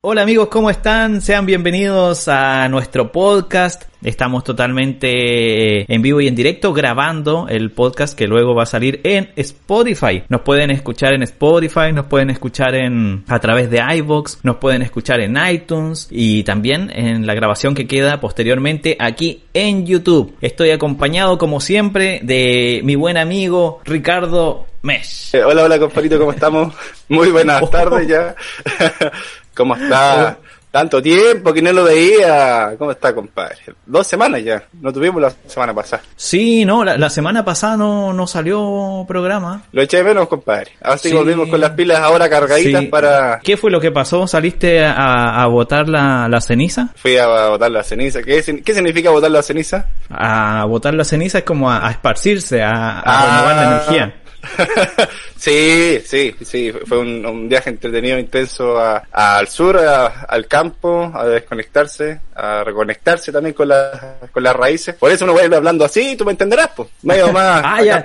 Hola amigos, ¿cómo están? Sean bienvenidos a nuestro podcast. Estamos totalmente en vivo y en directo grabando el podcast que luego va a salir en Spotify. Nos pueden escuchar en Spotify, nos pueden escuchar en a través de iVoox, nos pueden escuchar en iTunes y también en la grabación que queda posteriormente aquí en YouTube. Estoy acompañado como siempre de mi buen amigo Ricardo Mesh. Eh, hola, hola compadrito, ¿cómo estamos? Muy buenas tardes ya. ¿Cómo está? Tanto tiempo que no lo veía. ¿Cómo está, compadre? Dos semanas ya. No tuvimos la semana pasada. Sí, no, la, semana pasada no, no salió programa. Lo eché de menos, compadre. Ahora sí, volvimos con las pilas ahora cargaditas para... ¿Qué fue lo que pasó? ¿Saliste a, a botar la, la, ceniza? Fui a botar la ceniza. ¿Qué, qué significa botar la ceniza? A botar la ceniza es como a, esparcirse, a, a renovar la ah. energía. sí, sí, sí, fue un, viaje entretenido, intenso al sur, al campo, a desconectarse, a reconectarse también con, con las raíces. Por eso uno vuelve hablando así, tú me entenderás, pues, medio más ah, ya,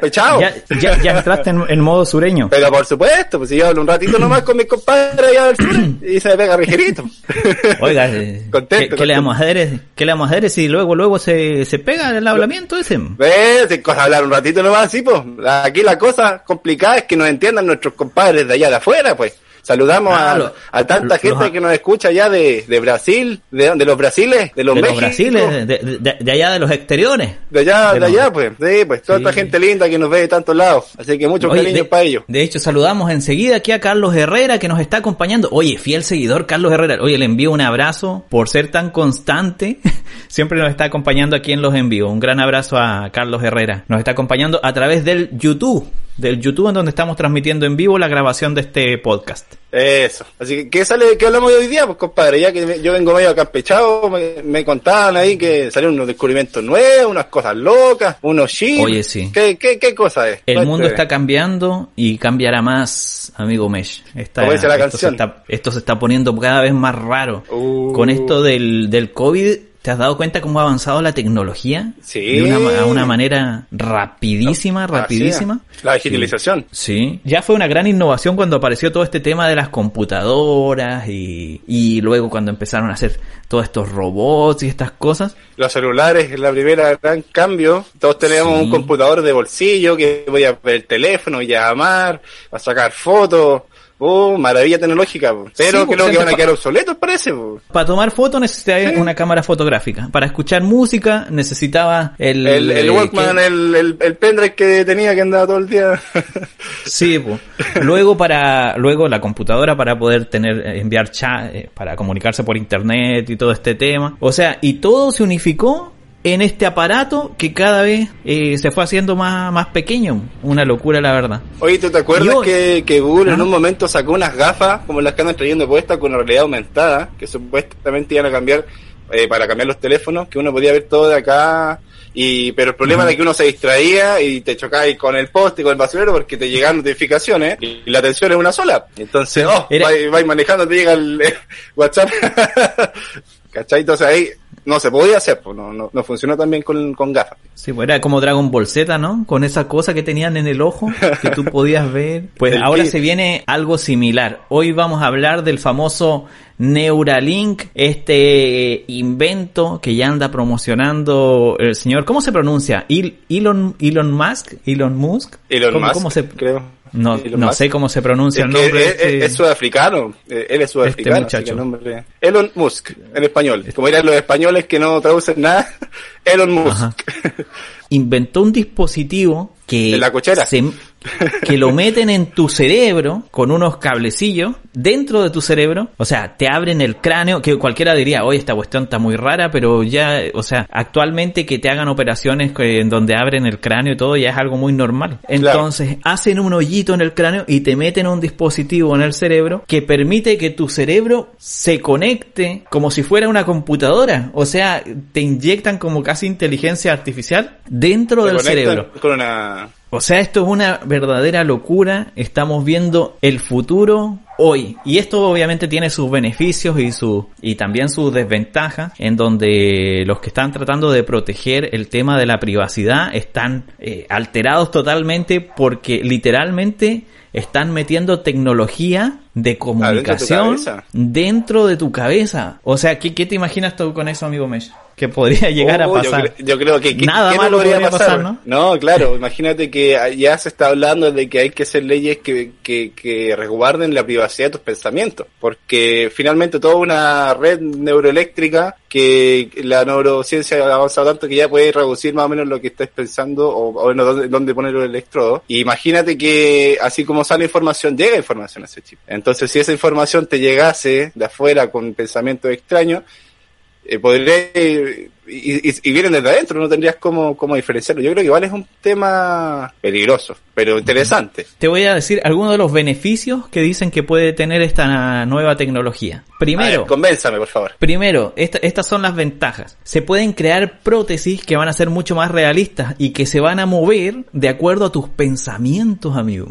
ya, ya, entraste en, modo sureño. Pero por supuesto, pues si yo hablo un ratito nomás con mis compadres allá del sur y se me pega ligerito. Oiga, eh, ¿qué, le vamos a hacer? ¿Qué le vamos a hacer si luego luego se, se pega el hablamiento ese? ¿Ves? Hablar un ratito nomás así, pues, aquí la cosa complicada es que nos entiendan nuestros compadres de allá de afuera, pues. Saludamos a, a, tanta gente que nos escucha allá de, de Brasil, de, de los Brasiles, de los de Los Brasiles, de, de, allá de los exteriores. De allá, de, allá, pues. Sí, pues toda esta gente linda que nos ve de tantos lados. Así que muchos cariños para ellos. De hecho, saludamos enseguida aquí a Carlos Herrera que nos está acompañando. Oye, fiel seguidor Carlos Herrera. Oye, le envío un abrazo por ser tan constante. Siempre nos está acompañando aquí en los envíos. Un gran abrazo a Carlos Herrera. Nos está acompañando a través del YouTube del YouTube en donde estamos transmitiendo en vivo la grabación de este podcast. Eso. Así que, ¿qué sale? ¿Qué hablamos de hoy día? Pues compadre, ya que yo vengo medio acampechado, me, me contaban ahí que salieron unos descubrimientos nuevos, unas cosas locas, unos chips. Oye, sí. ¿Qué, qué, qué cosa es? El mundo está cambiando y cambiará más, amigo Mesh. Está, dice la esto, Se está, esto se está poniendo cada vez más raro. Uh. Con esto del, del COVID ¿Te has dado cuenta cómo ha avanzado la tecnología? Sí. De una, una manera rapidísima, rapidísima. La digitalización. Sí. Ya fue una gran innovación cuando apareció todo este tema de las computadoras y, y luego cuando empezaron a hacer todos estos robots y estas cosas. Los celulares es la primera gran cambio. Todos tenemos un computador de bolsillo que voy a ver el teléfono, llamar, a sacar fotos. Oh, maravilla tecnológica, pero creo que van a quedar obsoletos, parece. Para tomar fotos necesitaba una cámara fotográfica. Para escuchar música necesitaba el... El, el Walkman, el, el, el, pendrive que tenía que andaba todo el día. sí, pues. Luego para, luego la computadora para poder tener, enviar chat, eh, para comunicarse por internet y todo este tema. O sea, y todo se unificó en este aparato que cada vez eh, se fue haciendo más, más pequeño. Una locura, la verdad. Oye, ¿tú te acuerdas que, que, Google en un momento sacó unas gafas como las que andan trayendo puestas con realidad aumentada, que supuestamente iban a cambiar eh, para cambiar los teléfonos, que uno podía ver todo de acá? Y, pero el problema era que uno se distraía y te chocabas con el poste, con el basurero, porque te llegan notificaciones y la atención es una sola. Entonces, oh, vais, manejando, te llega el WhatsApp. ¿Cachai? Entonces ahí no se podía hacer, pues no, no, no funcionó tan bien con, con gafas. Sí, pues era como Dragon Ball Z, ¿no? Con esa cosa que tenían en el ojo que tú podías ver. Pues ahora se viene algo similar. Hoy vamos a hablar del famoso Neuralink, este invento que ya anda promocionando el señor, ¿cómo se pronuncia? Elon, Elon Musk, Elon Musk. Elon Musk, se... creo. No, no sé cómo se pronuncia el nombre. Es, es, es, sudafricano, eh, él es este sudafricano. Este muchacho. Elon Musk, en español. Como dirán los españoles que no traducen nada, Elon Musk. Inventó un dispositivo que, la cochera? que lo meten en tu cerebro con unos cablecillos dentro de tu cerebro, o sea, te abren el cráneo, que cualquiera diría, oye, esta cuestión está muy rara, pero ya, o sea, actualmente que te hagan operaciones en donde abren el cráneo y todo ya es algo muy normal. Entonces, hacen un hoyito en el cráneo y te meten un dispositivo en el cerebro que permite que tu cerebro se conecte como si fuera una computadora, o sea, te inyectan como casi inteligencia artificial dentro del cerebro. Con una o sea, esto es una verdadera locura. Estamos viendo el futuro hoy. Y esto obviamente tiene sus beneficios y su y también sus desventajas, en donde los que están tratando de proteger el tema de la privacidad están eh, alterados totalmente porque literalmente están metiendo tecnología de comunicación dentro de tu cabeza. O sea, ¿qué, qué te imaginas tú con eso, amigo Mesh? Que podría llegar a oh, pasar. Yo, creo que, nada malo podría, pasar, ¿no? No, claro, imagínate que ya se está hablando de que hay que hacer leyes que, que, que resguarden la privacidad de tus pensamientos, porque finalmente toda una red neuroeléctrica que la neurociencia ha avanzado tanto que ya puede reducir más o menos lo que estés pensando o, o bueno, dónde, dónde poner el electrodo. Y imagínate que así como sale información, llega información a ese chip. Entonces, si esa información te llegase de afuera con pensamientos extraños, eh, podría y, vienen desde adentro, no tendrías cómo, cómo diferenciarlo. Yo creo que igual es un tema peligroso, pero interesante. Te voy a decir algunos de los beneficios que dicen que puede tener esta nueva tecnología. Primero, convénzame, por favor. Primero, estas son las ventajas. Se pueden crear prótesis que van a ser mucho más realistas y que se van a mover de acuerdo a tus pensamientos, amigo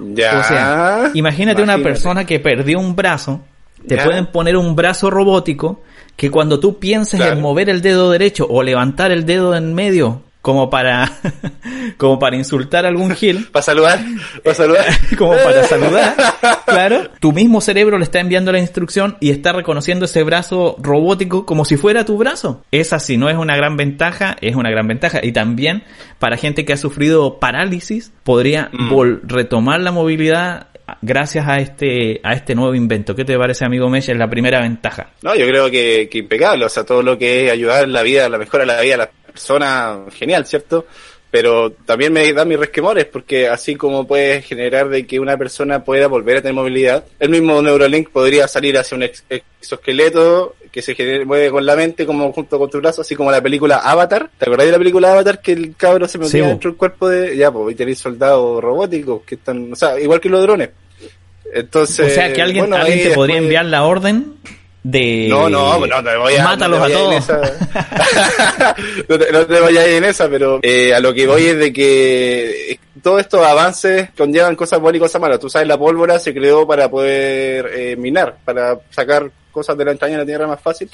Ya. O sea, imagínate, una persona que perdió un brazo, te pueden poner un brazo robótico que cuando tú pienses en mover el dedo derecho o levantar el dedo en medio como para como para insultar a algún gil. Para saludar para saludar. Como para saludar claro. Tu mismo cerebro le está enviando la instrucción y está reconociendo ese brazo robótico como si fuera tu brazo. Esa si no es una gran ventaja es una gran ventaja. Y también para gente que ha sufrido parálisis podría mm. retomar la movilidad gracias a este, a este nuevo invento. ¿Qué te parece, amigo Mesh? Es la primera ventaja. No, yo creo que, que impecable. O sea, todo lo que es ayudar la vida, la mejora de la vida de la persona, genial, ¿cierto? Pero también me da mis resquemores porque así como puede generar de que una persona pueda volver a tener movilidad, el mismo Neuralink podría salir hacia un exoesqueleto que se mueve con la mente como junto con tu brazo, así como la película Avatar. ¿Te acordás de la película Avatar que el cabro se metía dentro del cuerpo de... Ya, pues, y tenéis soldados robóticos que están... O sea, igual que los drones. Entonces... O sea, que alguien, alguien te podría enviar la orden de no no no te voy a mátalos a todos. no, te, no, te, vayas en esa pero eh, a lo que voy es de que todos estos avances conllevan cosas buenas y cosas malas. Tú sabes la pólvora se creó para poder eh, minar para sacar cosas de la entraña de la tierra más fácil.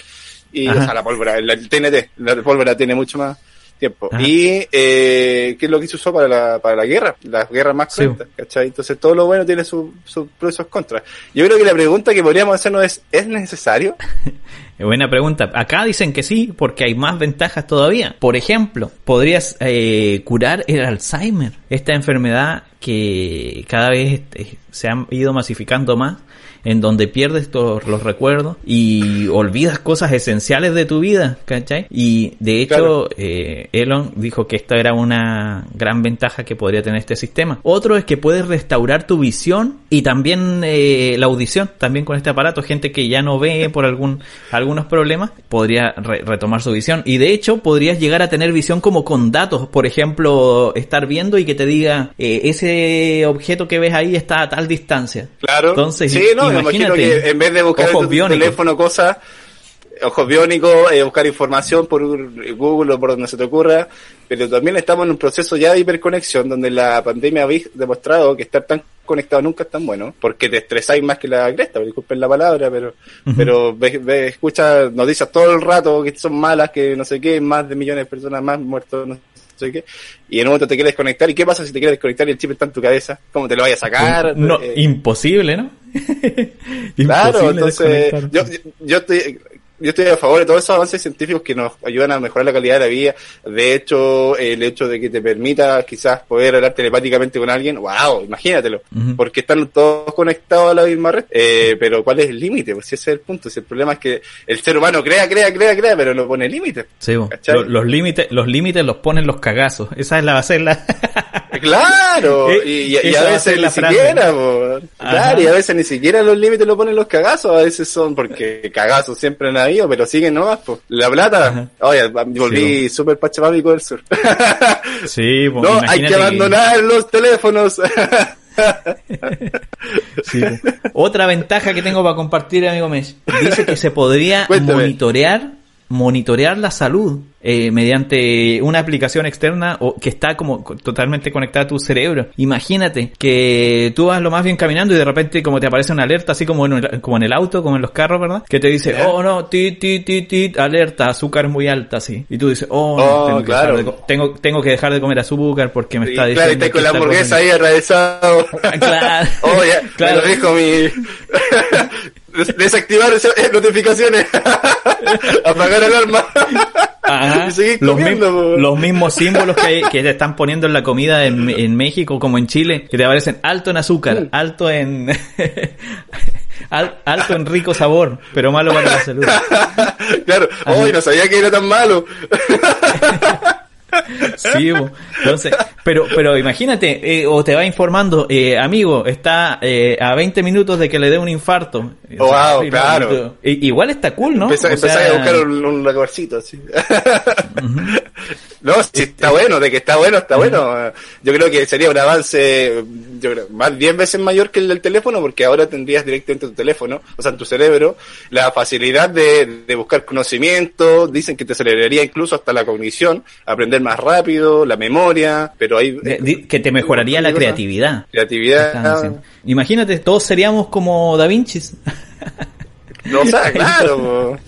Y o sea la pólvora el TNT la pólvora tiene mucho más tiempo. Y eh, ¿qué es lo que se usó para la, para la guerra? Las guerras más cruentas, ¿cachai? Entonces todo lo bueno tiene sus su pros y sus contras. Yo creo que la pregunta que podríamos hacernos es, ¿es necesario? Buena pregunta. Acá dicen que sí, porque hay más ventajas todavía. Por ejemplo, podrías eh, curar el Alzheimer, esta enfermedad que cada vez eh, se ha ido masificando más en donde pierdes todos los recuerdos y olvidas cosas esenciales de tu vida, ¿cachai? Y de hecho, eh, Elon dijo que esta era una gran ventaja que podría tener este sistema. Otro es que puedes restaurar tu visión y también eh, la audición, también con este aparato. Gente que ya no ve por algún, algunos problemas, podría retomar su visión. Y de hecho, podrías llegar a tener visión como con datos. Por ejemplo, estar viendo y que te diga, eh, ese objeto que ves ahí está a tal distancia. Claro. Entonces, sí, no, imagino que en vez de buscar en tu teléfono cosas, ojos biónicos, eh, buscar información por Google o por donde se te ocurra, pero también estamos en un proceso ya de hiperconexión donde la pandemia ha demostrado que estar tan conectado nunca es tan bueno, porque te estresáis más que la cresta, disculpen la palabra, pero pero ves, ves, escuchas noticias todo el rato que son malas, que no sé qué, más de millones de personas más muertos, no sé qué, y en un momento te quieres desconectar, ¿y qué pasa si te quieres desconectar y el chip está en tu cabeza? ¿Cómo te lo vayas a sacar? No, eh, imposible, ¿no? claro, entonces yo, yo estoy yo estoy a favor de todos esos avances científicos que nos ayudan a mejorar la calidad de la vida. De hecho, el hecho de que te permita quizás poder hablar telepáticamente con alguien, wow, imagínatelo, porque están todos conectados a la misma red. Eh, pero ¿cuál es el límite? Pues ese es el punto. Si el problema es que el ser humano crea, crea, crea, crea, pero no pone límites. Sí, los, límites, los límites los ponen los cagazos. Esa es la base la... claro, y, a veces ni siquiera, claro, y a veces ni siquiera los límites lo ponen los cagazos, a veces son porque cagazos siempre han habido, pero siguen nomás, pues. La plata, oye, volví súper pachapámico del sur. sí, pues, No, hay que abandonar los teléfonos. sí. Otra ventaja que tengo para compartir, amigo Mesh, dice que se podría monitorear monitorear la salud eh, mediante una aplicación externa o que está como totalmente conectada a tu cerebro. Imagínate que tú vas lo más bien caminando y de repente como te aparece una alerta, así como en el, como en el auto, como en los carros, ¿verdad? Que te dice, oh no, ti, ti, ti, ti, alerta, azúcar muy alta, así. Y tú dices, oh, Oh, tengo, que claro. de co- tengo, tengo que dejar de comer azúcar porque me Sí, está claro, y diciendo que con la hamburguesa comiendo". ahí atravesado. Claro. Oh, ya, Claro. me lo dijo mi... Des- Desactivar eh, notificaciones. Apagar alarma. Ajá. y seguir los, comiendo. mi- los mismos símbolos que, hay- que te están poniendo en la comida en, en México como en Chile, que te aparecen alto en azúcar, alto en al- alto en rico sabor, pero malo para la salud. claro. Hoy no sabía que era tan malo. Sí, bo. entonces, pero, pero imagínate, eh, o te va informando, eh, amigo, está eh, a 20 minutos de que le dé un infarto. Wow, claro. igual está cool, ¿no? Empezá, O sea, a buscar un, un así. no, si está bueno, de que está bueno, está bueno. Yo creo que sería un avance, yo creo, más 10 veces mayor que el del teléfono, porque ahora tendrías directamente en tu teléfono, o sea, en tu cerebro, la facilidad de, de buscar conocimiento, dicen que te aceleraría incluso hasta la cognición, aprender más rápido, la memoria, pero hay... que te mejoraría la creatividad. Creatividad. Imagínate, todos seríamos como Da Vinci. No, o sea, claro.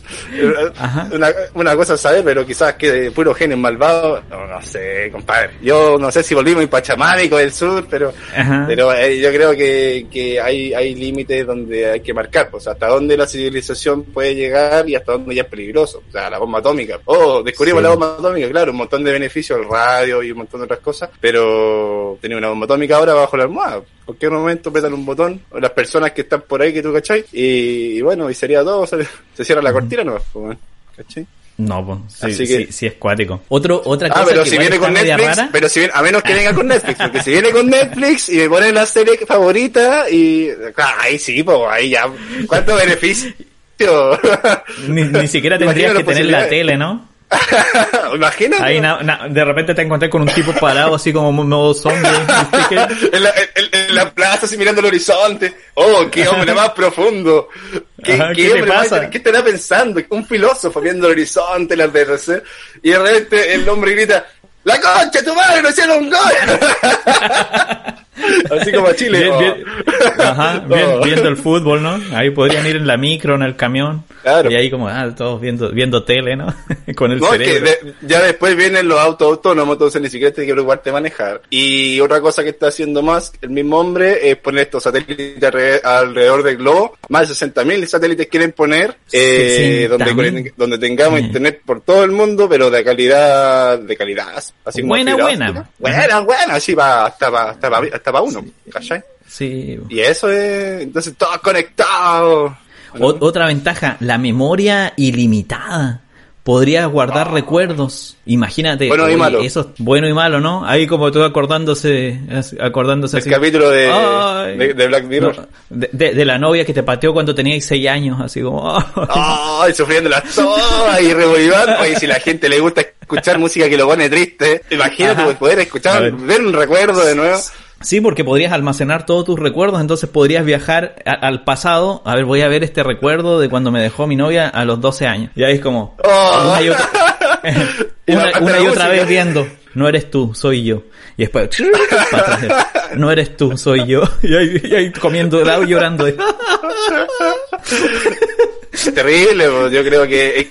Una, una cosa es saber, pero quizás que puro genio malvado, no, no sé, compadre. Yo no sé si volví muy pachamánico del sur, pero Ajá. pero eh, yo creo que, que hay, hay límites donde hay que marcar, pues hasta dónde la civilización puede llegar y hasta dónde ya es peligroso. O sea, la bomba atómica. Oh, descubrimos Sí. la bomba atómica, claro, un montón de beneficios, el radio y un montón de otras cosas, pero tenía una bomba atómica ahora bajo la almohada. Cualquier momento petan un botón, o las personas que están por ahí que tú cachai, y, y bueno, y sería todo, se, se cierra la cortina, ¿no? Pues, ¿cachai? No, pues, sí, Así que- sí, sí es cuático. Otro, otra cosa Ah, pero que si viene con Netflix, rara. pero si viene, a menos que venga con Netflix, porque si viene con Netflix y me pone la serie favorita y, ah, ahí sí, pues, ahí ya, ¿cuánto beneficio? Ni, ni siquiera tendrías que tener la tele, ¿no? Imagínate. Ahí na- na- de repente te encontrás con un tipo parado así como modo zombie. en, la, en- en la plaza así mirando el horizonte. Oh, qué hombre más profundo. ¿Qué, Ajá, qué ¿qué hombre más- pasa? ¿Qué estará pensando? Un filósofo viendo el horizonte, el atardecer. Y de repente el hombre grita, ¡La concha, tu madre, no hicieron un gol! así como a Chile. Bien, oh. bien- ajá, bien- Oh. viendo el fútbol, ¿no? Ahí podrían ir en la micro, en el camión. Claro. Y ahí como, ah, todos viendo, viendo tele, ¿no? Con el No, es que cerebro. de- ya después vienen los autos autónomos, entonces ni siquiera tienes que preocuparte de manejar. Y otra cosa que está haciendo más el mismo hombre es poner estos satélites alre- alrededor del globo. Más de 60.000 satélites quieren poner, eh, 60.000. donde, donde tengamos Mm. internet por todo el mundo, pero de calidad, de calidad. Así Buena, buena. Buena, buena, así va hasta para hasta pa- hasta pa uno, ¿cachai? Sí. Y eso es, entonces todos conectados. O- otra ventaja, la memoria ilimitada. Podrías guardar recuerdos. Imagínate. Ah. Bueno y malo. Eso es bueno y malo, ¿no? Ahí como tú acordándose, acordándose El así. capítulo de, Ay. de, de Black Mirror. No, de, de- de la novia que te pateó cuando tenías seis años, así como... Ay, sufriendo las todas y revolvivando. Oye, si la gente le gusta escuchar música que lo pone triste, imagínate Ajá. poder A escuchar, ver. ver un recuerdo de nuevo. Sí, porque podrías almacenar todos tus recuerdos, entonces podrías viajar a- al pasado. A ver, voy a ver este recuerdo de cuando me dejó mi novia a los 12 años. Y ahí es como... Oh. Una y otra, una, y otra vez viendo. No eres tú, soy yo. Y después... para atrás, no eres tú, soy yo. Y ahí, y ahí comiendo helado y llorando. Terrible, yo creo que... eh,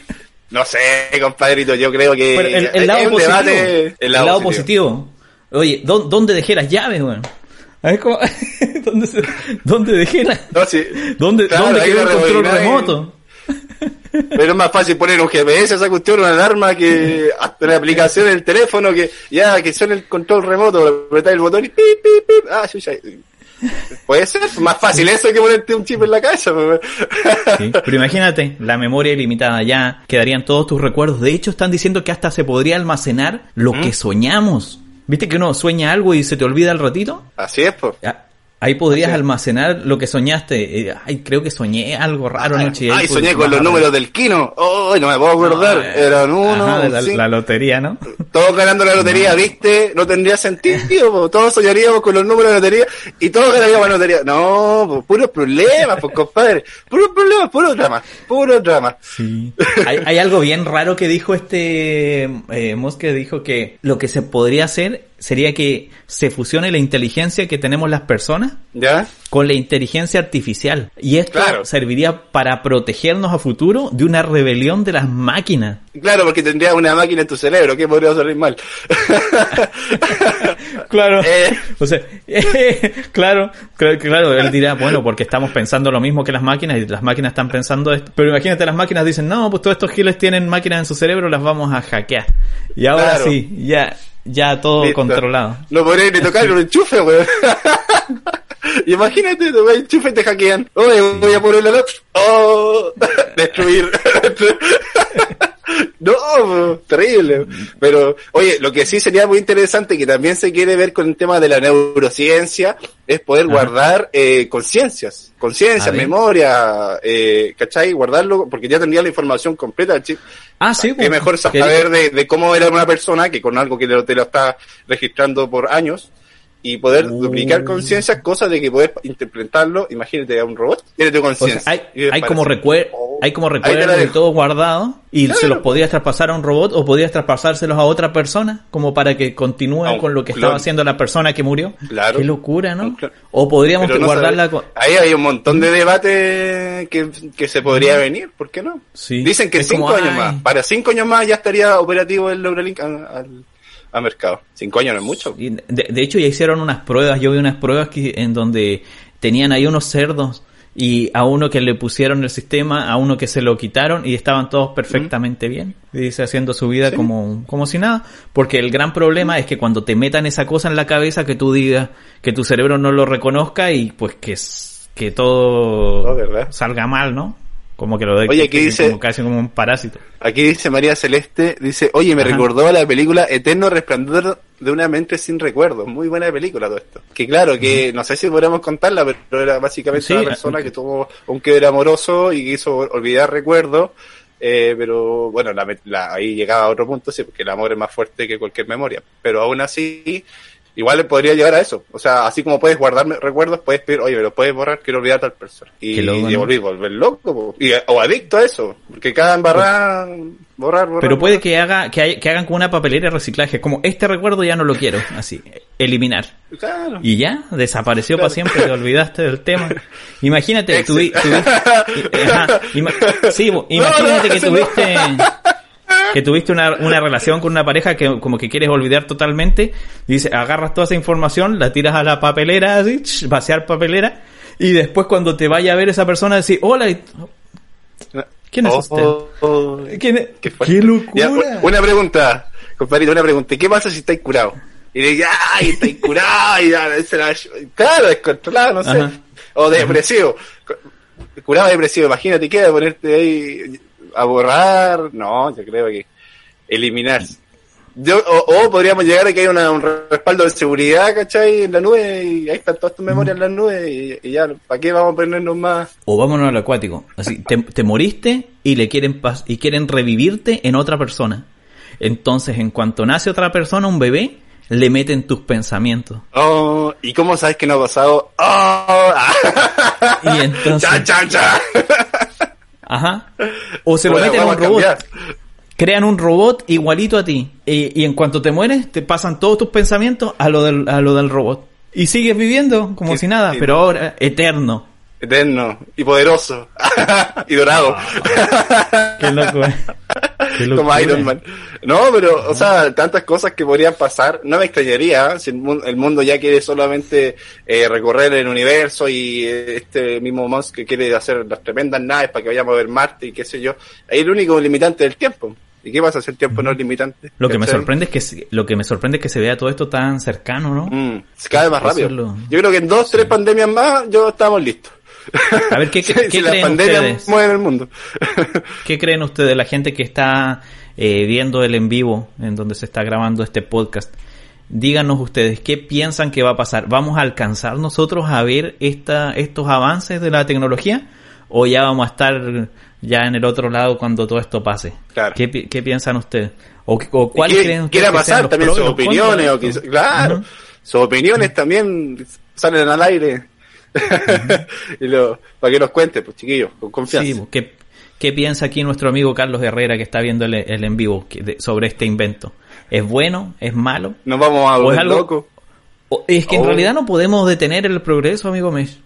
No sé, compadrito, yo creo que... El, el lado positivo. debate- el lado, positivo. Oye, ¿dó- ¿dónde dejé las llaves, weón? A ver cómo... ¿Dónde, se- ¿Dónde dejé las... No, sí. ¿Dónde, Claro, ¿dónde quedó el control remoto? Pero es más fácil poner un GPS, esa cuestión, una alarma que hasta la aplicación del teléfono que ya que suena el control remoto, apretar el botón y pip, pip, pip. Ah, chucha. Puede ser más fácil eso que ponerte un chip en la cabeza. pues. Sí, Pero imagínate, la memoria ilimitada ya, quedarían todos tus recuerdos. De hecho, están diciendo que hasta se podría almacenar lo ¿Mm? que soñamos. ¿Viste que uno sueña algo y se te olvida al ratito? Así es, pues. Ah, Ahí podrías almacenar lo que soñaste. Eh, ay, creo que soñé algo raro anoche. Ay, soñé con los números del Kino. Ay, no me puedo acordar. Eh, Eran uno. la, lotería, ¿no? Todos ganando la lotería, ¿viste? No tendría sentido. Todos soñaríamos con los números de la lotería y todos ganaríamos la lotería. No, puros problemas, pues, compadre. Puros problemas, puro drama. Puro drama. Sí. hay, hay, algo bien raro que dijo este eh, Mosque. Dijo que lo que se podría hacer sería que se fusione la inteligencia que tenemos las personas ¿Ya? con la inteligencia artificial. Y esto serviría para protegernos a futuro de una rebelión de las máquinas. Claro, porque tendría una máquina en tu cerebro, que podría salir mal. claro. Eh. O sea, claro, claro, él dirá, bueno, porque estamos pensando lo mismo que las máquinas y las máquinas están pensando esto. Pero imagínate, las máquinas dicen, no, pues todos estos giles tienen máquinas en su cerebro, las vamos a hackear. Y ahora sí, ya, ya todo controlado. No podría ni tocar un enchufe, weón. Imagínate, te enchufe y te hackean. Oye, voy a poner la luz. Oh, destruir. no, terrible. Pero, oye, lo que sí sería muy interesante, que también se quiere ver con el tema de la neurociencia, es poder guardar eh, conciencias, conciencia, memoria, eh, ¿cachai? Guardarlo, porque ya tendría la información completa del chip. Ah, sí. Es mejor saber de, cómo era una persona que con algo que te lo está registrando por años y poder duplicar conciencia, cosa de que poder interpretarlo, imagínate a un robot, tiene tu conciencia. hay, como recuer oh, hay como recuerdos de todo guardado y se los podrías traspasar a un robot o podrías traspasárselos a otra persona como para que continúe con lo que estaba haciendo la persona que murió. Claro. Qué locura, ¿no? O podríamos guardarla Ahí hay un montón de debate que, se podría venir, ¿por qué no? Sí. Dicen que cinco años más, para cinco años más ya estaría operativo el Neuralink al a mercado. Cinco años no es mucho. de, hecho, ya hicieron unas pruebas. Yo vi unas pruebas que, en donde tenían ahí unos cerdos y a uno que le pusieron el sistema, a uno que se lo quitaron y estaban todos perfectamente bien. Dice haciendo su vida como, como si nada. Porque el gran problema es que cuando te metan esa cosa en la cabeza que tú digas que tu cerebro no lo reconozca y pues que, que todo salga mal, ¿no? Como que lo de oye, aquí dice, como casi como un parásito. Aquí dice María Celeste, dice, oye, me recordó a la película Eterno Resplandor de una mente sin recuerdos. Muy buena película todo esto. Que claro, que no sé si podríamos contarla, pero era básicamente una persona que tuvo un quiebre amoroso y quiso olvidar recuerdos. Eh, pero bueno, la, ahí llegaba a otro punto, sí, porque el amor es más fuerte que cualquier memoria. Pero aún así, igual podría llegar a eso. O sea, así como puedes guardar recuerdos, puedes pedir, oye, me lo puedes borrar, quiero olvidar a tal persona. Y, y volver, volver loco, y, o adicto a eso. Porque cada embarrada, borrar, borrar. Pero puede que haga, que, que hagan con una papelera de reciclaje, como este recuerdo ya no lo quiero, así, eliminar. Claro. Y ya, desapareció para siempre, te olvidaste del tema. Imagínate, tuviste, sí, imagínate que tuviste que tuviste una, una relación con una pareja que como que quieres olvidar totalmente, dice, agarras toda esa información, la tiras a la papelera, así, vaciar papelera, y después cuando te vaya a ver esa persona, decir, hola, ¿quién es usted? Oh, oh, ¿Quién ¿Qué, locura! una pregunta, compadrito, una pregunta, ¿qué pasa si estáis curado? Y le dices, ¡ay, estáis curado! Y ya, claro, descontrolado, no sé. O depresivo. Curado depresivo, imagínate, ¿qué? Ponerte ahí a borrar, no, yo creo que eliminar. Yo, o, podríamos llegar a que hay un respaldo de seguridad, ¿cachai? En la nube y ahí están todas tus memorias en la nube y, ya, ¿para qué vamos a ponernos más? O vámonos al acuático. Así, te, moriste y le quieren y quieren revivirte en otra persona. Entonces, en cuanto nace otra persona, un bebé, le meten tus pensamientos. Oh, ¿y cómo sabes que no ha pasado? Oh, y entonces... ¡Chan, chan, Ajá. O se lo meten a un robot. Crean un robot igualito a ti. Y, en cuanto te mueres, te pasan todos tus pensamientos a lo del, a lo del robot. Y sigues viviendo como si nada, pero ahora eterno. Eterno y poderoso y dorado. Qué loco, eh. Como Iron Man. No, pero, o sea, tantas cosas que podrían pasar. No me extrañaría si el mundo, ya quiere solamente eh, recorrer el universo y eh, este mismo Musk que quiere hacer las tremendas naves para que vayamos a ver Marte y qué sé yo. Ahí el único limitante del tiempo. ¿Y qué pasa si el tiempo no es limitante? Lo que me sorprende es que lo que me sorprende es que se vea todo esto tan cercano, ¿no? Mm, se cae más rápido. Yo creo que en dos, tres pandemias más, yo estamos listos. A ver, ¿qué, creen ustedes? el mundo. ¿Qué creen ustedes, la gente que está eh, viendo el en vivo, en donde se está grabando este podcast? díganos ustedes, ¿qué piensan que va a pasar? ¿Vamos a alcanzar nosotros a ver esta, estos avances de la tecnología? ¿O ya vamos a estar ya en el otro lado cuando todo esto pase? Claro. ¿Qué, pi- qué piensan ustedes? ¿O, o cuál ¿Qué creen quiera ustedes sean pasar también sus opiniones? O que, claro, sus opiniones también salen al aire. y lo, para que nos cuente, pues chiquillos, con confianza. Sí, ¿qué, qué piensa aquí nuestro amigo Carlos Herrera que está viendo el, el en vivo que- de- sobre este invento? ¿Es bueno? ¿Es malo? Nos vamos a ¿O es volver locos. Es que en Oh. realidad no podemos detener el progreso, amigo Mesh.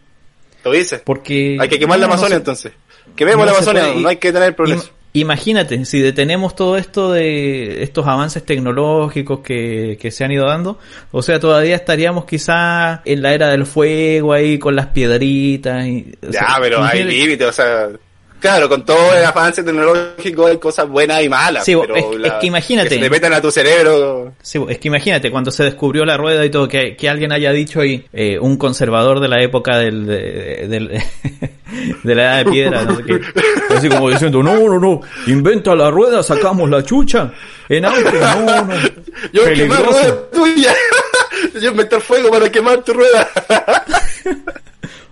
¿Lo dices? Porque... Hay que quemar la no Amazonia se- entonces. Quememos no la Amazonia, puede. no hay que tener progreso. Imagínate, si detenemos todo esto de estos avances tecnológicos que, que se han ido dando, o sea, todavía estaríamos quizá en la era del fuego ahí con las piedritas. Y, Ya, sea, pero hay límites, o sea, claro, con todo el avance tecnológico hay cosas buenas y malas, Sí, pero es- es que imagínate. que se metan a tu cerebro, Sí, es que imagínate, cuando se descubrió la rueda y todo, que, que alguien haya dicho ahí, eh, un conservador de la época del, de, del- de la edad de piedra, no sé qué. Así como diciendo, no, no, no, inventa la rueda, sacamos la chucha en auto, no, no. yo a quemar peligroso. rueda tuya, yo meter fuego para quemar tu rueda.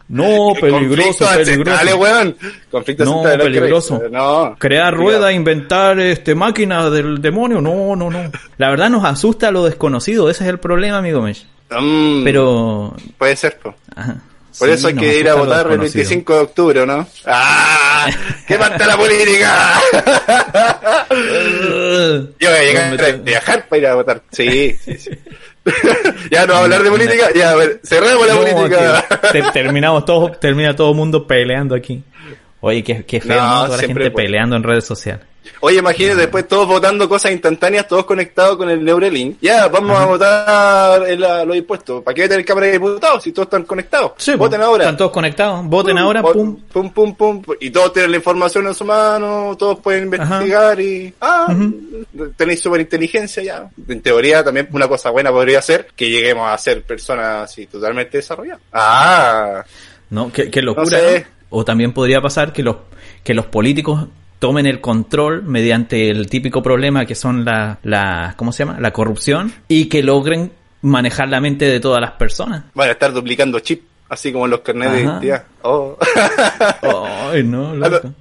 No, peligroso, peligroso. weón. Conflictos No, peligroso. No. Crear rueda, inventar este máquinas del demonio, no, no, no. La verdad nos asusta lo desconocido, ese es el problema, amigo Mesh. Mm, Pero... Puede ser, po. ajá, Por sí, eso hay que ir a votar el desconocido. 25 de octubre, ¿no? ¡Ah! ¡Qué falta la política! Yo voy a llegar a viajar para ir a votar. Sí, sí, sí. ya no hablar de política. Ya, a ver, cerramos la No, política. te- terminamos todo, termina todo el mundo peleando aquí. Oye, qué, qué feo, No, ¿no? Toda la gente puede. peleando en redes sociales. Oye, imagínate después todos votando cosas instantáneas, todos conectados con el Neuralink. Ya, vamos a votar en la- los impuestos. ¿Para qué tener cámara de diputados si todos están conectados? Voten ahora. Están todos conectados. Voten ahora, Pum, pum. pum, pum, pum, pum. Y todos tienen la información en su mano, todos pueden investigar y... Ah, tenéis super inteligencia ya. En teoría también una cosa buena podría ser que lleguemos a ser personas así totalmente desarrolladas. Ah, ¿No? Qué, qué locura. No sé. ¿no? O también podría pasar que los, que los políticos tomen el control mediante el típico problema que son la, la, ¿cómo se llama? La corrupción y que logren manejar la mente de todas las personas. van a estar duplicando chip, así como los carnets de identidad. Oh. Ay, no, loco.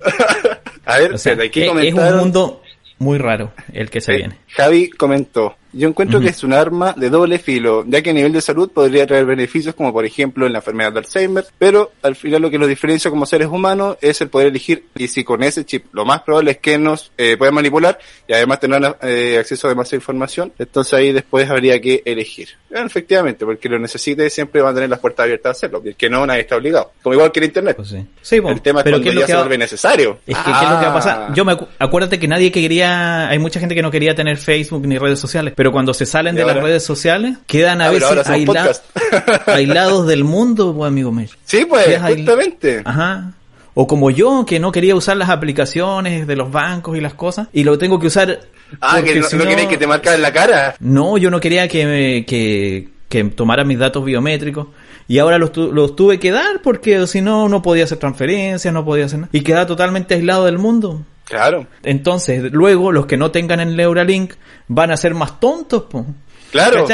a ver, O sea, espérate, aquí es, es un mundo muy raro el que se Eh, viene. Javi comentó, yo encuentro que es un arma de doble filo, ya que a nivel de salud podría traer beneficios como por ejemplo en la enfermedad de Alzheimer, pero al final lo que nos diferencia como seres humanos es el poder elegir y si con ese chip lo más probable es que nos eh, puedan manipular y además tener eh, acceso a demasiada información, entonces ahí después habría que elegir. Bueno, efectivamente, porque lo necesite siempre van a tener las puertas abiertas a hacerlo, y el que no nadie está obligado, como igual que el internet. Pues sí. Sí, po, el tema es cuando ¿qué es ya se vuelve necesario. Es que, ¿qué es lo que va a Ah. pasar? Yo me acu- acuérdate que nadie quería, hay mucha gente que no quería tener Facebook ni redes sociales, pero cuando se salen de las redes sociales, quedan a pero veces aislados del mundo, pues, amigo mío. Sí, pues, justamente. Ajá. O como yo, que no quería usar las aplicaciones de los bancos y las cosas, y lo tengo que usar. Ah, que no, si no queréis que te marcara en la cara. No, yo no quería que, me- que, que tomara mis datos biométricos. Y ahora los, tu- los tuve que dar porque si no, no podía hacer transferencias, no podía hacer nada. Y queda totalmente aislado del mundo. Claro, Entonces, luego los que no tengan el Neuralink van a ser más tontos, po. claro.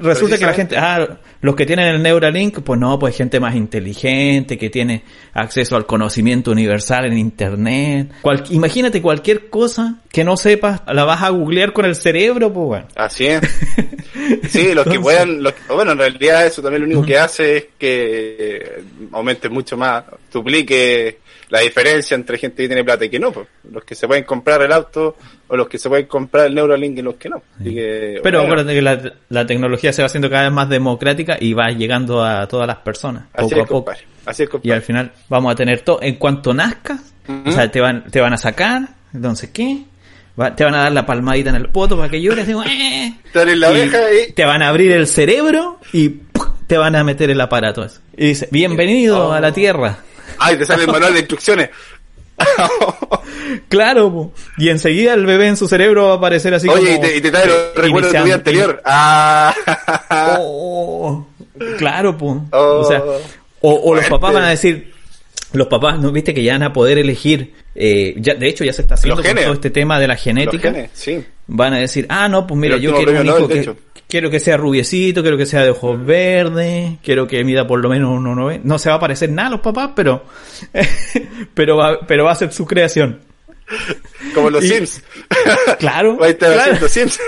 Resulta que la gente, ah, los que tienen el Neuralink, pues no, pues gente más inteligente, que tiene acceso al conocimiento universal en internet. Cual- imagínate cualquier cosa que no sepas, la vas a googlear con el cerebro, pues bueno. Así es. Sí, los que puedan, los- bueno, en realidad eso también lo único que hace es que eh, aumente mucho más, duplique la diferencia entre gente que tiene plata y que no, pues. los que se pueden comprar el auto o los que se pueden comprar el Neuralink y los que no. Así que, Pero bueno, acuérdate que la, la tecnología se va haciendo cada vez más democrática y va llegando a todas las personas, así poco es, a poco. compadre. Así es, Y al final vamos a tener todo. En cuanto nazcas, o sea, te van, te van a sacar, sé qué, va- te van a dar la palmadita en el poto para que llores, digo, "Eh". Estar en la Y oreja y... te van a abrir el cerebro y te van a meter el aparato ese. Y dice, bienvenido Oh. a la Tierra. Ay, te sale el manual de instrucciones. Claro, po. y enseguida el bebé en su cerebro va a aparecer así Oye, como... y te, y te trae los eh, recuerdos de tu vida anterior. Ah. Oh, claro, pues. Oh. O sea, o, o los papás van a decir, los papás, ¿no viste que ya van a poder elegir? eh, ya, de hecho, ya se está haciendo Los con todo este tema de la Los genética. genes, sí. Van a decir, ah, no, pues mira, yo quiero un hijo Nobel, que. Quiero que sea rubiecito, quiero que sea de ojos verdes, quiero que mida por lo menos 1,90. No se va a parecer nada a los papás, pero, pero va, pero va a ser su creación. Como los Sims. Claro. Va a estar claro. haciendo Sims.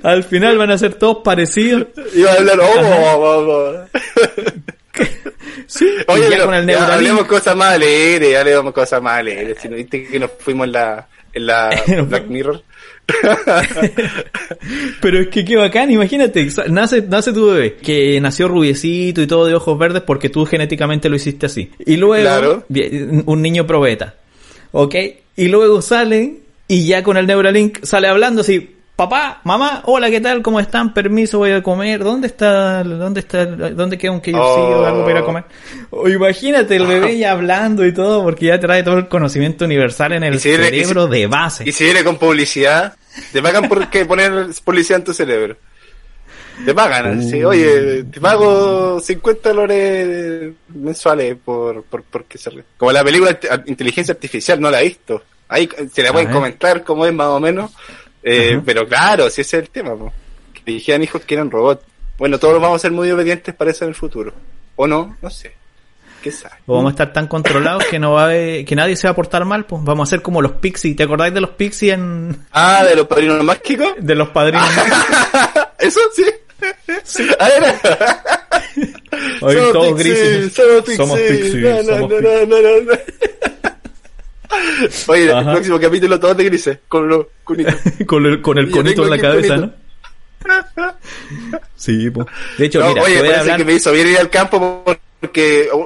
Al final van a ser todos parecidos. Iba a hablar, oh, oh, oh, oh. Sí, Oye, ya pero con el ya hablemos cosas más alegres, ya hablemos cosas más alegres. Si no viste que nos fuimos en la, en la Black Mirror. Pero es que qué bacán, imagínate, nace, nace tu bebé, que nació rubiecito y todo de ojos verdes porque tú genéticamente lo hiciste así. Y luego, Claro. un niño probeta, ¿ok? Y luego sale, y ya con el Neuralink sale hablando así, papá, mamá, hola, ¿qué tal? ¿Cómo están? Permiso, voy a comer. ¿Dónde está, dónde está, dónde queda un KFC o Oh. algo para ir a comer? O imagínate el bebé ya hablando y todo, porque ya trae todo el conocimiento universal en el si si- cerebro de base. Y si viene con publicidad, te pagan por que poner publicidad en tu cerebro. Te pagan, Uh. sí, oye, te pago 50 dólares mensuales por, por, por que se Como la película Int- Inteligencia Artificial, no la he visto. Ahí se la pueden comentar cómo es más o menos. Eh, pero claro, si ese es el tema, po. que dijeran hijos que eran robots. Bueno, todos vamos a ser muy obedientes para eso en el futuro. ¿O no? No sé. O vamos a estar tan controlados que no va a haber- que nadie se va a portar mal, pues vamos a ser como los Pixies. ¿Te acordáis de los Pixies en Ah, de los padrinos mágicos. de los padrinos? ¿Eso sí? A ver. Hoy Somos todos Pixies, grises. Somos Pixies. Somos Pixies, No, no, somos no, Pixies. no, no, no. Oye, el Ajá. próximo capítulo todos de grises, con los cunitos. con el, con el conito en la el cabeza, conito. ¿no? Sí, pues. De hecho, No, mira, oye, parece hablar... que me hizo bien ir al campo porque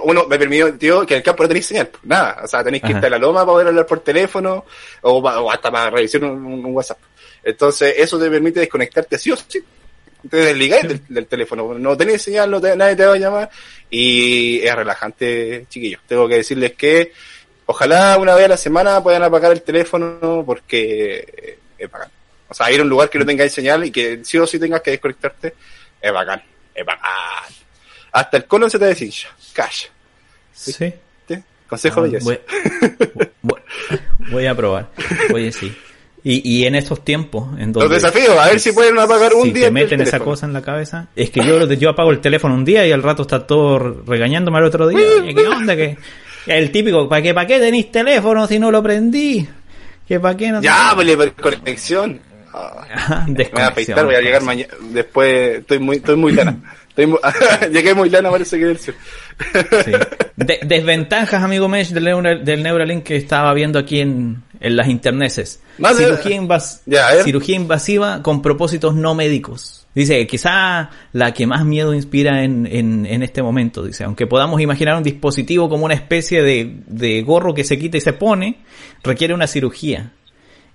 uno me permitió que en el campo no tenéis señal. pues, Nada, o sea, tenéis que Ajá. irte a la loma para poder hablar por teléfono o, o hasta para revisar un, WhatsApp. Entonces, eso te permite desconectarte sí o sí. Te desligáis del, del teléfono. No tenés señal, no te- nadie te va a llamar. Y es relajante, chiquillos. Tengo que decirles que ojalá una vez a la semana puedan apagar el teléfono porque es bacán. O sea, ir a un lugar que no tengáis señal y que sí o sí tengas que desconectarte, es bacán. Es bacán. Hasta el colon se te deshincha. Cash. Sí. ¿Sí? Consejo Ah, de voy, voy- voy a probar. Oye, sí. Y, y en estos tiempos, en donde... Los desafíos, a ver si pueden apagar un si día te el meten esa cosa en la cabeza. Es que yo, yo apago el teléfono un día y al rato está todo regañándome al otro día. Oye, ¿Qué onda? que El típico, ¿para qué, para qué tenéis teléfono si no lo prendí? ¿Que para qué no Ya, pues por conexión. Me voy a afeitar, voy a llegar mañana. Después, estoy muy, estoy muy lana. Muy- Llegué muy lana, parece que del sur. Sí. De- desventajas, amigo Mesh, del, Neura- del Neuralink que estaba viendo aquí en, en las. Más de- cirugía, invas- invasiva con propósitos no médicos. Dice que quizá la que más miedo inspira en, en, en este momento. Dice, aunque podamos imaginar un dispositivo como una especie de, de gorro que se quita y se pone, requiere una cirugía.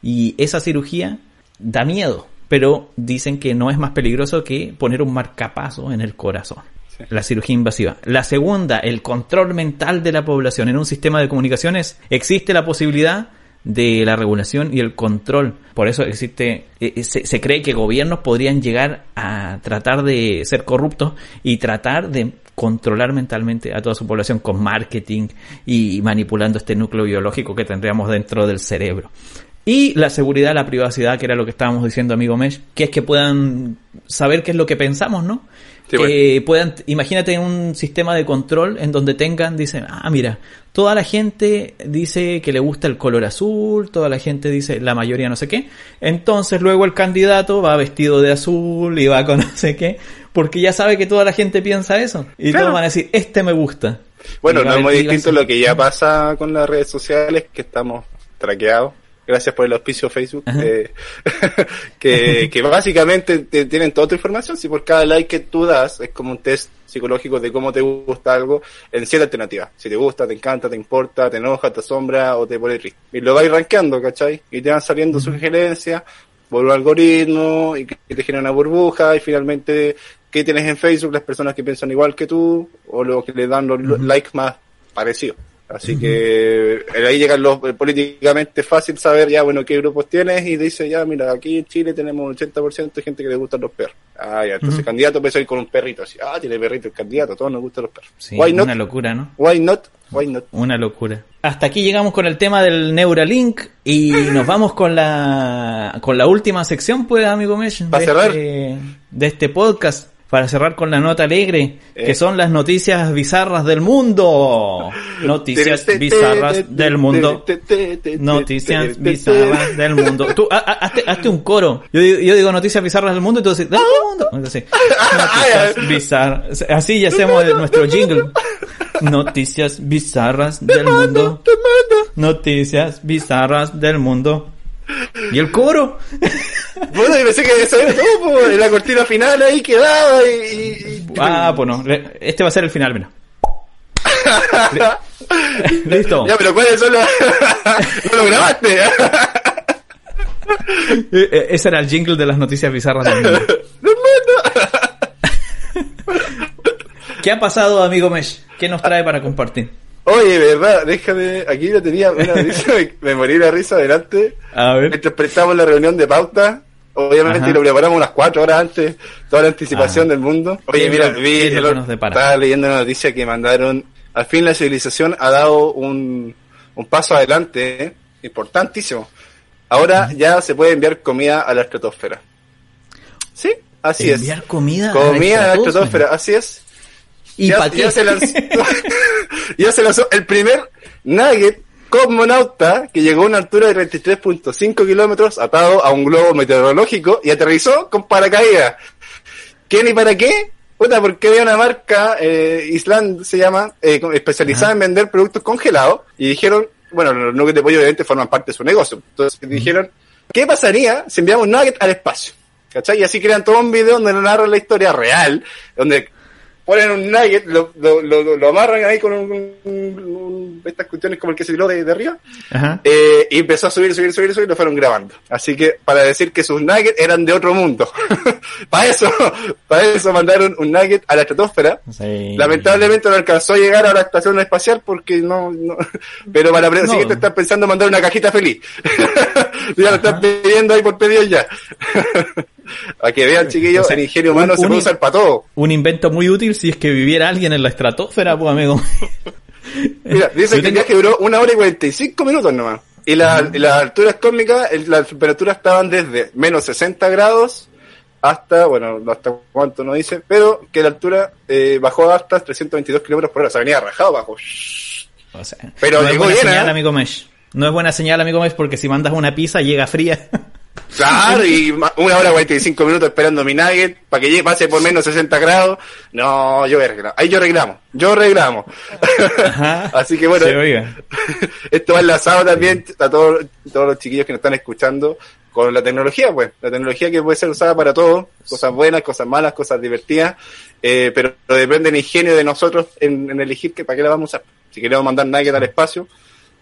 Y esa cirugía da miedo, pero dicen que no es más peligroso que poner un marcapaso en el corazón. La cirugía invasiva. La segunda, el control mental de la población. En un sistema de comunicaciones existe la posibilidad de la regulación y el control. Por eso existe, eh, se, se cree que gobiernos podrían llegar a tratar de ser corruptos y tratar de controlar mentalmente a toda su población con marketing y manipulando este núcleo biológico que tendríamos dentro del cerebro. Y la seguridad, la privacidad, que era lo que estábamos diciendo, amigo Mesh, que es que puedan saber qué es lo que pensamos, ¿no? Sí, que puedan, imagínate un sistema de control en donde tengan, dicen, ah, mira, toda la gente dice que le gusta el color azul, toda la gente dice, la mayoría no sé qué. Entonces luego el candidato va vestido de azul y va con no sé qué, porque ya sabe que toda la gente piensa eso. Y Claro. todos van a decir, este me gusta. Bueno, no es muy distinto lo que ya pasa con las redes sociales, que estamos traqueados. Gracias por el auspicio Facebook. Eh, que, que básicamente te- tienen toda tu información. Si por cada like que tú das es como un test psicológico de cómo te gusta algo en siete alternativas. Si te gusta, te encanta, te importa, te enoja, te asombra o te pone triste. Y lo vais rankeando, ¿cachai? Y te van saliendo sugerencias por un algoritmo y que te genera una burbuja y finalmente qué tienes en Facebook las personas que piensan igual que tú o los que le dan los likes más parecidos. Así que ahí llegan los eh, políticamente fácil saber ya, bueno, qué grupos tienes y dice ya, mira, aquí en Chile tenemos un 80% de gente que le gustan los perros. Ah, ya, entonces el candidato empezó a ir con un perrito así, ah, tiene perrito el candidato, a todos nos gustan los perros. Sí, una locura, ¿no? Why not? Why not? Una locura. Hasta aquí llegamos con el tema del Neuralink y nos vamos con la con la última sección, pues, amigo Mesh, de, cerrar? Este, de este podcast para cerrar con la nota alegre, que son las noticias bizarras del mundo. Noticias bizarras del mundo. Noticias bizarras del mundo. Tú, hazte, hazte un coro. Yo, yo, digo noticias bizarras del mundo y tú dices, del mundo. Entonces, noticias bizarras. Así ya hacemos nuestro jingle. Noticias bizarras del mundo. Noticias bizarras del mundo. ¿Y el coro? Bueno, y pensé que eso era todo, la cortina final ahí quedaba y, Ah, pues no, este va a ser el final, mira. Listo. Ya, pero ¿cuáles son los...? no lo grabaste. Eh, ese era el jingle de las noticias bizarras del mundo. ¿Qué ha pasado, amigo Mesh? ¿Qué nos trae para compartir? Oye, verdad, déjame, aquí lo tenía, una risa, me, morí la risa adelante. A ver. Mientras prestamos la reunión de pauta, obviamente lo preparamos unas cuatro horas antes, toda la anticipación ah. del mundo. Oye, mira, vi, estaba leyendo una noticia que mandaron, al fin la civilización ha dado un, un paso adelante, ¿eh? importantísimo. Ahora ya se puede enviar comida a la estratosfera. Sí, así es. Enviar comida, comida a la estratosfera, así es. ¿Y ya, se lanzó, ya se lanzó el primer Nugget cosmonauta que llegó a una altura de 33.5 kilómetros atado a un globo meteorológico y aterrizó con paracaídas. ¿Quién y para qué? Puta, porque había una marca, eh, Island se llama, eh, especializada en vender productos congelados y dijeron, bueno, los nuggets de pollo obviamente forman parte de su negocio. Entonces dijeron, ¿qué pasaría si enviamos un nugget al espacio? ¿Cachai? Y así crean todo un video donde narran la historia real, donde ponen un nugget, lo, lo, lo, amarran ahí con un, estas cuestiones como el que se tiró de, de arriba, eh, y empezó a subir, subir, subir, subir, y lo fueron grabando. Así que, para decir que sus nuggets eran de otro mundo. para eso, para eso mandaron un nugget a la estratosfera. Lamentablemente no alcanzó a llegar a la estación espacial porque no, no pero para la siguiente están pensando mandar una cajita feliz. ya lo están pidiendo ahí por pedido ya. A que vean, chiquillos, el ingenio humano se puede usar para todo. Un invento muy útil si es que viviera alguien en la estratosfera, pues, amigo. Mira, dice que el viaje duró una hora y 45 minutos nomás. Y la, las alturas cósmicas, las temperaturas estaban desde menos 60 grados hasta, bueno, hasta cuánto no dice, pero que la altura eh, bajó hasta 322 kilómetros por hora. O sea, venía rajado bajo. O sea, pero no es buena señal, ¿eh? amigo Mesh. No es buena señal, amigo Mesh, porque si mandas una pizza llega fría. Claro, y una hora 45 minutos esperando mi nugget para que pase por menos 60 grados. No, yo arreglamos. Ahí yo reclamo. Yo reclamo. Así que bueno, esto va enlazado también a todos, todos los chiquillos que nos están escuchando con la tecnología, pues. La tecnología que puede ser usada para todo. Cosas buenas, cosas malas, cosas divertidas. Eh, pero depende del ingenio de nosotros en, elegir que para qué la vamos a usar. Si queremos mandar nugget al espacio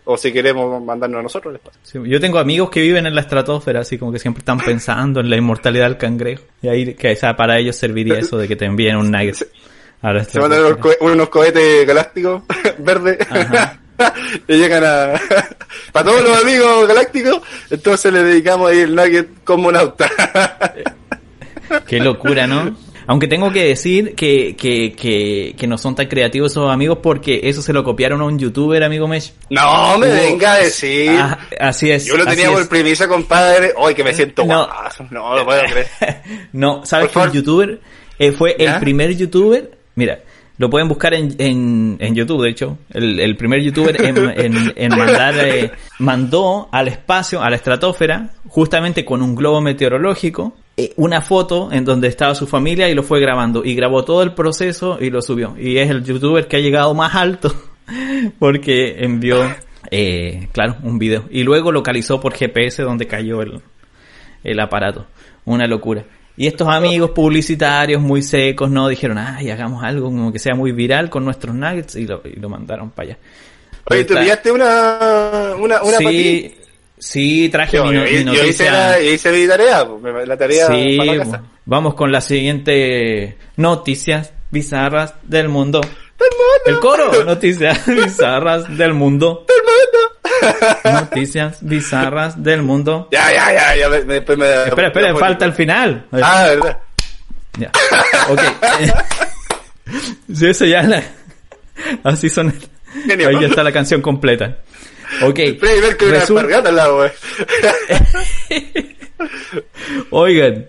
o si queremos mandarnos a nosotros al espacio. yo tengo amigos que viven en la estratosfera, así como que siempre están pensando en la inmortalidad del cangrejo. Y ahí, que para ellos serviría eso de que te envíen un nugget. Se mandan unos, cohetes galácticos verdes. y llegan a... para todos los amigos galácticos, entonces le dedicamos ahí el nugget como nauta. Qué locura, ¿no? Aunque tengo que decir que, que, que, que, no son tan creativos esos amigos porque eso se lo copiaron a un youtuber, amigo Mesh. No, me venga a decir. Ah, así es. Yo lo tenía por premisa, compadre. Hoy que me siento no, No lo puedo creer. no, ¿sabes que el youtuber eh, fue el primer youtuber? Mira, lo pueden buscar en, en, en YouTube, de hecho. El, primer youtuber en mandar, eh, mandó al espacio, a la estratosfera, justamente con un globo meteorológico, eh, una foto en donde estaba su familia y lo fue grabando. Y grabó todo el proceso y lo subió. Y es el youtuber que ha llegado más alto porque envió, eh, claro, un video. Y luego localizó por GPS donde cayó el, el aparato. Una locura. Y estos amigos publicitarios muy secos, ¿no? Dijeron, ay, hagamos algo como que sea muy viral con nuestros nuggets y lo, y lo mandaron para allá. Oye, ¿tú pillaste una, una, una sí, sí, traje mi, mi, noticia. Yo hice, la, hice mi tarea, la tarea sí, para la casa. Vamos con la siguiente noticias bizarras del mundo. El coro, noticias bizarras del mundo. Noticias bizarras del mundo. Ya, ya, ya, ya. me- me- después me, Espera, espera, me- falta el final. Ah, verdad. Ya. Ok. Sí, eso ya la... Así son. Genio. Ahí ya está la canción completa. Ok. Freddy Mercury una Resul- alpargata al lado. Oigan,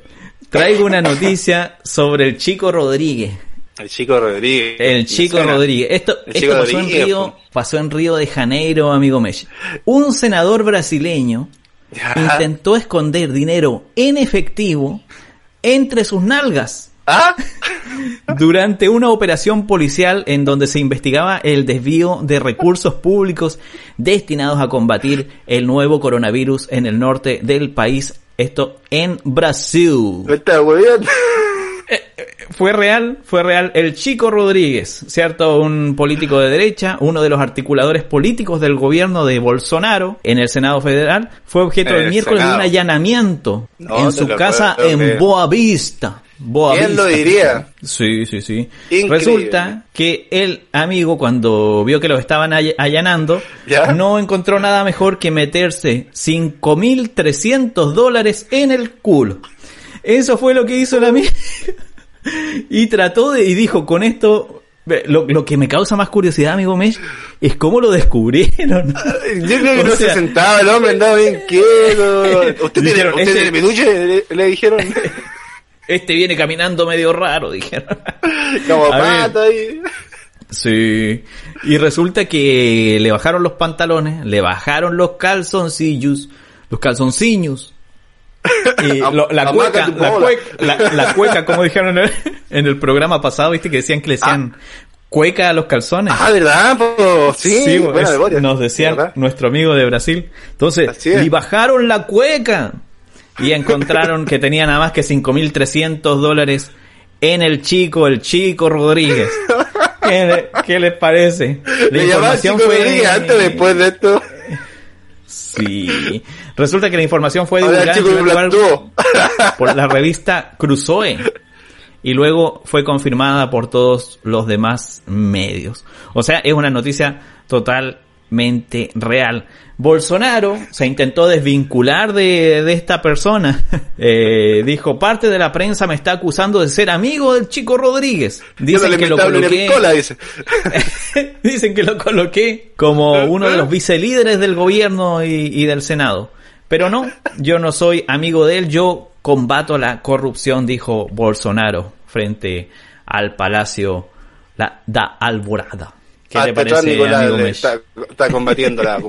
traigo una noticia sobre el chico Rodríguez. El chico Rodríguez. El chico. Rodríguez. Esto, El esto chico pasó en Río, pasó en Río de Janeiro, amigo Mesh. Un senador brasileño intentó esconder dinero en efectivo entre sus nalgas ¿Ah? durante una operación policial en donde se investigaba el desvío de recursos públicos destinados a combatir el nuevo coronavirus en el norte del país. Esto en Brasil. Está. Fue real, fue real. El Chico Rodríguez, ¿cierto? Un político de derecha, uno de los articuladores políticos del gobierno de Bolsonaro en el Senado Federal, fue objeto el el miércoles de un allanamiento No, en su lo casa puedo en creer. Boa Vista. Boa ¿Quién lo Vista. diría? Sí, sí, sí. Increíble. Resulta que el amigo, cuando vio que lo estaban all- allanando, ¿Ya? no encontró nada mejor que meterse 5.300 dólares en el culo. Eso fue lo que hizo el amigo. y trató de, y dijo, con esto, lo, lo que me causa más curiosidad, amigo Mesh, es cómo lo descubrieron. Yo creo que O no sea- se sentaba el hombre, andaba bien quieto. ¿Usted tiene, Dijeron, usted ese- tiene peluche? Le, le dijeron. Este viene caminando medio raro, dijeron. Como A ver. pato ahí. Sí. Y resulta que le bajaron los pantalones, le bajaron los calzoncillos, los calzoncillos. Y lo- la cueca, la cueca, la, la cueca, como dijeron en el, en el programa pasado, viste que decían que le decían cueca a los calzones. Ah, ¿verdad? po? Sí, buena es- memoria. nos decían ¿Verdad? nuestro amigo de Brasil. Entonces, y bajaron la cueca. Y encontraron que tenía nada más que 5.300 dólares en el chico, el chico Rodríguez. ¿Qué, le- qué les parece? La ¿Le llamaban Chico Rodríguez antes después de esto? Sí. Resulta que la información fue divulgada en lugar por la revista Cruzoe y luego fue confirmada por todos los demás medios. O sea, es una noticia totalmente real. Bolsonaro se intentó desvincular de, de esta persona. Eh, dijo, parte de la prensa me está acusando de ser amigo del chico Rodríguez. Dicen que lo coloqué... dice. Dicen que lo coloqué como uno de los vicelíderes del gobierno y, y del Senado. Pero no, yo no soy amigo de él, yo combato la corrupción, dijo Bolsonaro frente al Palacio la, da Alborada. ¿Qué Ah, está parece, Nicolás, amigo le- está, está combatiendo la...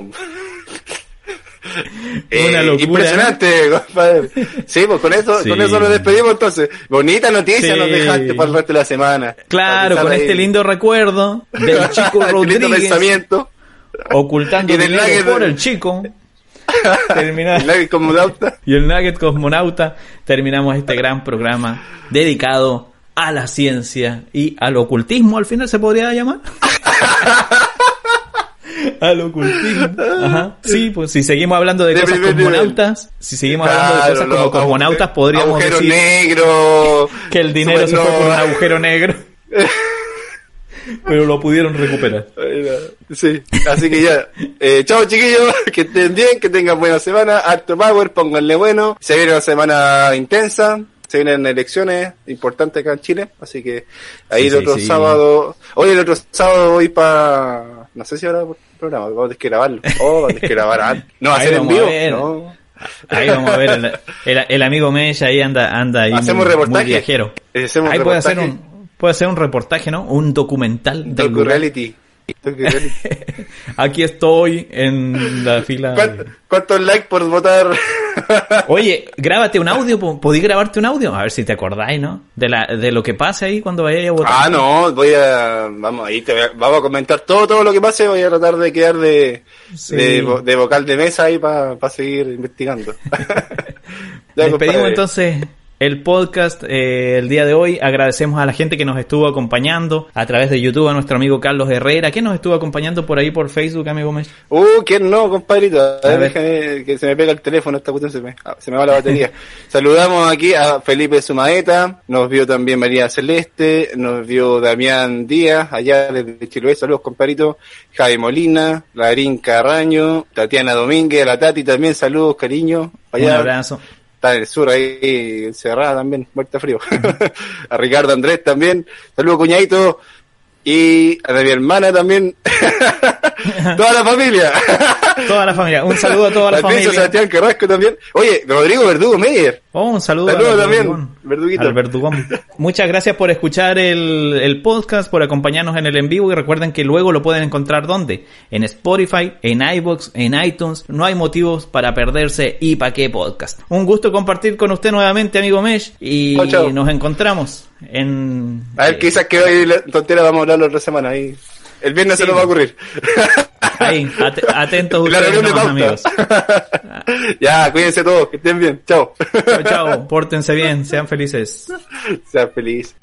Una locura, Impresionante, compadre. Sí, pues con eso, Sí. con eso nos despedimos entonces. Bonita noticia Sí. nos dejaste para el resto de la semana. Claro, con este lindo recuerdo del chico lindo Rodríguez pensamiento. ocultando Y del dinero por el chico. Termina- El Nugget como Dauta. y el Nugget Cosmonauta, terminamos este gran programa dedicado a la ciencia y al ocultismo, al final se podría llamar. al ocultismo. Ajá. Sí, pues si seguimos hablando de, De cosas nivel. cosmonautas, si seguimos hablando de cosas como cosmonautas, podríamos agujero decir negro. que el dinero se fue por un agujero negro. Pero lo pudieron recuperar. Sí, así que ya. Eh, chao chiquillos, que estén bien, que tengan buena semana, harto power, pónganle bueno. Se viene una semana intensa, se vienen elecciones importantes acá en Chile, así que ahí Sí, el otro sí. sábado, hoy el otro sábado voy para, no sé si habrá programa, vamos a tener que grabarlo. Oh, vamos a que grabar antes. No, hacer en vivo. No. Ahí vamos a ver, el, el- el amigo Mesh ahí anda, anda ahí Hacemos muy, reportaje. muy viajero. Hacemos Ahí puede hacer un, puede hacer un reportaje, ¿no? Un documental del reality. Aquí estoy en la fila. de- ¿Cuánto- ¿Cuántos likes por votar? Oye, grábate un audio, po- ¿podí grabarte un audio? A ver si te acordáis, ¿no? De la, de lo que pase ahí cuando vayas a votar. Ah, no, voy a, vamos, ahí te voy a- vamos a comentar todo, todo lo que pase, voy a tratar de quedar de, Sí. de, vo- de vocal de mesa ahí para seguir investigando. Ya, Despedimos compadre. entonces el podcast eh, el día de hoy. Agradecemos a la gente que nos estuvo acompañando a través de YouTube, a nuestro amigo Carlos Herrera, que nos estuvo acompañando por ahí por Facebook, amigo Mesh. Uh, ¿quién no, compadrito? A ver, déjame que se me pega el teléfono, esta cuestión se me, ah, se me va la batería. Saludamos aquí a Felipe Sumaeta, nos vio también María Celeste, nos vio Damián Díaz, allá desde Chiloé, saludos compadrito, Javi Molina, Larín Carraño, Tatiana Domínguez, a la Tati también, saludos, cariño. Allá. Un abrazo está en el sur ahí encerrada también, muerta frío. a Ricardo Andrés también, saludos cuñadito. Y a mi hermana también. toda la familia. toda la familia. Un saludo a toda la, familia. Sebastián Carrasco también. Oye, Rodrigo Verdugo Meyer. Oh, un saludo, también. Al Verdugón. Muchas gracias por escuchar el, el, podcast, por acompañarnos en el en vivo y recuerden que luego lo pueden encontrar ¿dónde? En Spotify, en iBox, en iTunes. No hay motivos para perderse y para qué podcast. Un gusto compartir con usted nuevamente, amigo Mesh. Y nos encontramos en... A ver, quizás que hoy tontera vamos a hablar la otra semana. Ahí. El viernes se nos va a ocurrir. Ahí, atentos ustedes, amigos. ya, cuídense todos, que estén bien. Chao. Chao, chao. Pórtense bien, sean felices. Sean felices.